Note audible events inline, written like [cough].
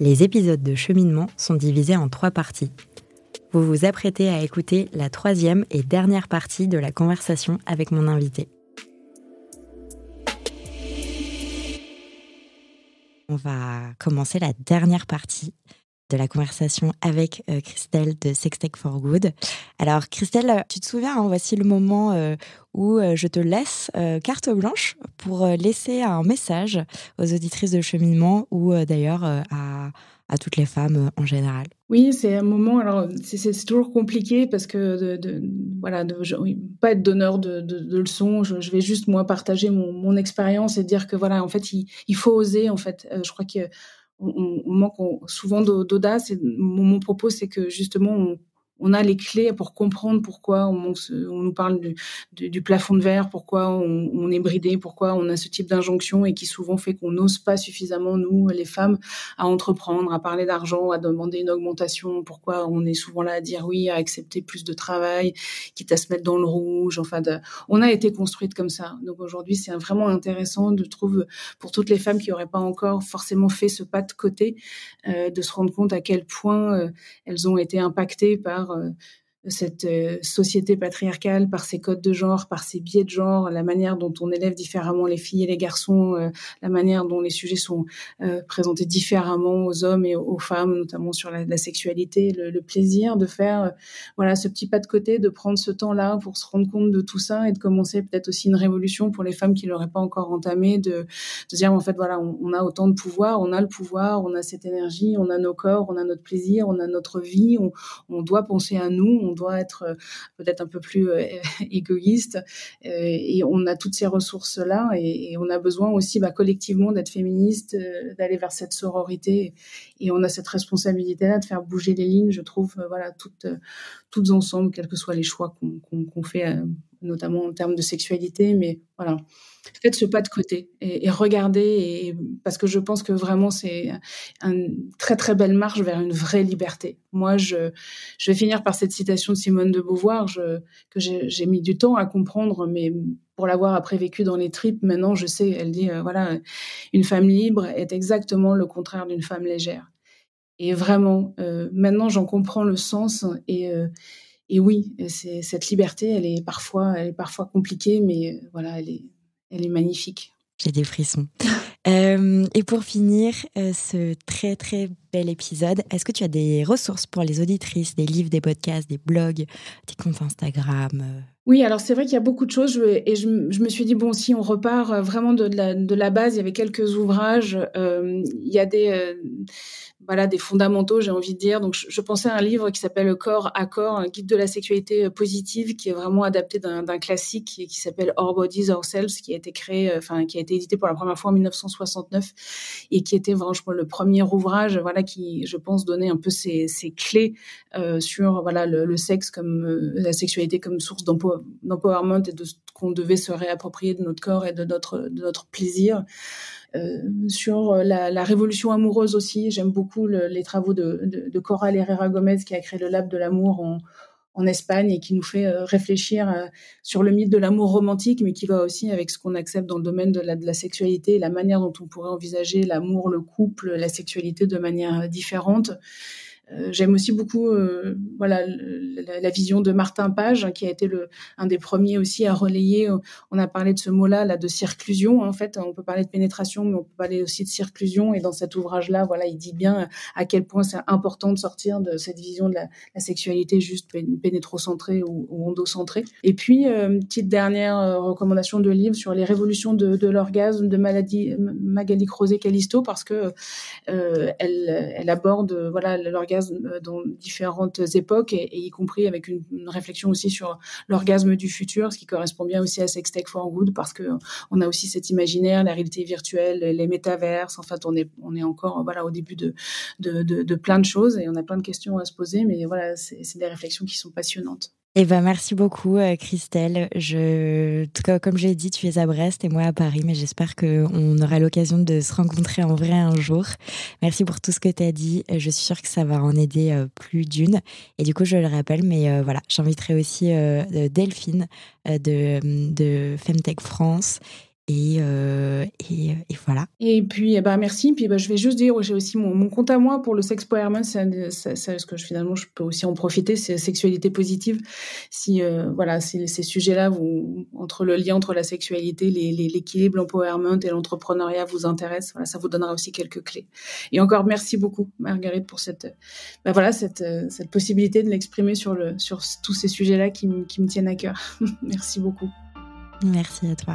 Les épisodes de cheminement sont divisés en trois parties. Vous vous apprêtez à écouter la troisième et dernière partie de la conversation avec mon invité. On va commencer la dernière partie de la conversation avec euh, Christelle de Sextech for Good. Alors Christelle, tu te souviens, hein, voici le moment euh, où euh, je te laisse carte blanche pour laisser un message aux auditrices de cheminement ou d'ailleurs à, toutes les femmes en général. Oui, c'est un moment. Alors c'est toujours compliqué parce que de, voilà, de, pas être donneur de, leçons. Je, vais juste moi partager mon, expérience et dire que voilà, en fait, il faut oser. En fait, je crois que on, manque souvent d'audace. Et mon, propos, c'est que justement, on, on a les clés pour comprendre pourquoi on, nous parle du, plafond de verre, pourquoi on, est bridé, pourquoi on a ce type d'injonction et qui souvent fait qu'on n'ose pas suffisamment, nous, les femmes, à entreprendre, à parler d'argent, à demander une augmentation, pourquoi on est souvent là à dire oui, à accepter plus de travail, quitte à se mettre dans le rouge. Enfin, on a été construite comme ça. Donc aujourd'hui, c'est vraiment intéressant, de trouver, pour toutes les femmes qui n'auraient pas encore forcément fait ce pas de côté, euh, de se rendre compte à quel point euh, elles ont été impactées par euh, cette euh, société patriarcale, par ses codes de genre, par ses biais de genre, la manière dont on élève différemment les filles et les garçons, euh, la manière dont les sujets sont présentés différemment aux hommes et aux femmes, notamment sur la, sexualité, le, plaisir de faire voilà ce petit pas de côté, de prendre ce temps-là pour se rendre compte de tout ça et de commencer peut-être aussi une révolution pour les femmes qui l'auraient pas encore entamée, de, de dire en fait voilà on, a autant de pouvoir, on a le pouvoir, on a cette énergie, on a nos corps, on a notre plaisir, on a notre vie, on, doit penser à nous, doit être euh, peut-être un peu plus euh, [laughs] égoïste euh, et on a toutes ces ressources là et, on a besoin aussi bah, collectivement d'être féministe, d'aller vers cette sororité et on a cette responsabilité là de faire bouger les lignes, je trouve, voilà toutes toutes ensemble, quels que soient les choix qu'on fait, notamment en termes de sexualité, mais voilà faites ce pas de côté et, regardez, et, parce que je pense que vraiment c'est une très très belle marche vers une vraie liberté. Moi, je, vais finir par cette citation de Simone de Beauvoir que j'ai mis du temps à comprendre, mais pour l'avoir après vécu dans les tripes, maintenant je sais, elle dit, euh, voilà, une femme libre est exactement le contraire d'une femme légère. Et vraiment, euh, maintenant j'en comprends le sens et... Euh, et oui, c'est cette liberté, elle est parfois, elle est parfois compliquée, mais voilà, elle est, elle est magnifique. J'ai des frissons. [laughs] Euh, et pour finir euh, ce très très bel épisode, est-ce que tu as des ressources pour les auditrices, des livres, des podcasts, des blogs, des comptes Instagram euh? Oui, alors c'est vrai qu'il y a beaucoup de choses et je, me suis dit, bon, si on repart vraiment de, la, base, il y avait quelques ouvrages, il y a des voilà des fondamentaux, j'ai envie de dire. Donc, je, pensais à un livre qui s'appelle Corps à corps, un guide de la euh, positive, qui est vraiment adapté d'un classique qui, qui s'appelle Our Bodies Ourselves, qui a été créé, enfin, qui a été édité pour la première fois en 1969 et qui était vraiment le premier ouvrage, voilà, qui, je pense, donnait un peu ces, clés euh, sur voilà le, sexe comme la sexualité comme source d'empowerment et de ce qu'on devait se réapproprier de notre corps et de notre de notre plaisir. Euh, sur la, révolution amoureuse aussi. J'aime beaucoup les travaux de, de, de, Coral Herrera Gomez qui a créé le Lab de l'amour en, en Espagne et qui nous fait euh, réfléchir euh, sur le mythe de l'amour romantique, mais qui va aussi avec ce qu'on accepte dans le domaine de la, de la sexualité et la manière dont on pourrait envisager l'amour, le couple, la sexualité de manière différente. Euh, j'aime aussi beaucoup euh, voilà la, vision de Martin Page hein, qui a été le un des premiers aussi à relayer euh, on a parlé de ce mot-là là de circlusion en fait on peut parler de pénétration mais on peut parler aussi de circlusion et dans cet ouvrage là voilà il dit bien à quel point c'est important de sortir de cette vision de la, la sexualité juste pénétrocentrée ou, ou endocentrée. Et puis une petite dernière recommandation de livre sur les révolutions de, de l'orgasme de maladie Magali Crozet Callisto parce que elle, elle aborde voilà l'orgasme euh, dans différentes époques, et, y compris avec une, réflexion aussi sur l'orgasme du futur, ce qui correspond bien aussi à Sex Tech for Good, parce que on a aussi cet imaginaire, la réalité virtuelle, les métaverses. En fait, on est on est encore voilà au début de de, de, de plein de choses et on a plein de questions à se poser, mais voilà, c'est des réflexions qui sont passionnantes. Eh ben, merci beaucoup, euh, Christelle. Je, comme j'ai dit, tu es à Brest et moi à Paris, mais j'espère qu'on aura l'occasion de se rencontrer en vrai un jour. Merci pour tout ce que tu as dit. Je suis sûre que ça va en aider euh, plus d'une. Et du coup, je le rappelle, mais euh, voilà, j'inviterai aussi Delphine de, de Femtech France Et, et, voilà. Et puis, eh ben, merci. Puis, ben, je vais juste dire, j'ai aussi mon, compte à moi pour le sex powerment. C'est ce que je, finalement, je peux aussi en profiter. C'est sexualité positive. Si, voilà, ces, ces sujets-là, entre le lien entre la sexualité, l'équilibre, l'empowerment et l'entrepreneuriat vous intéressent, voilà, ça vous donnera aussi quelques clés. Et encore, merci beaucoup, Marguerite, pour cette, ben, voilà, cette, cette possibilité de l'exprimer sur, le, sur tous ces sujets-là qui, qui me tiennent à cœur. [laughs] merci beaucoup. Merci à toi.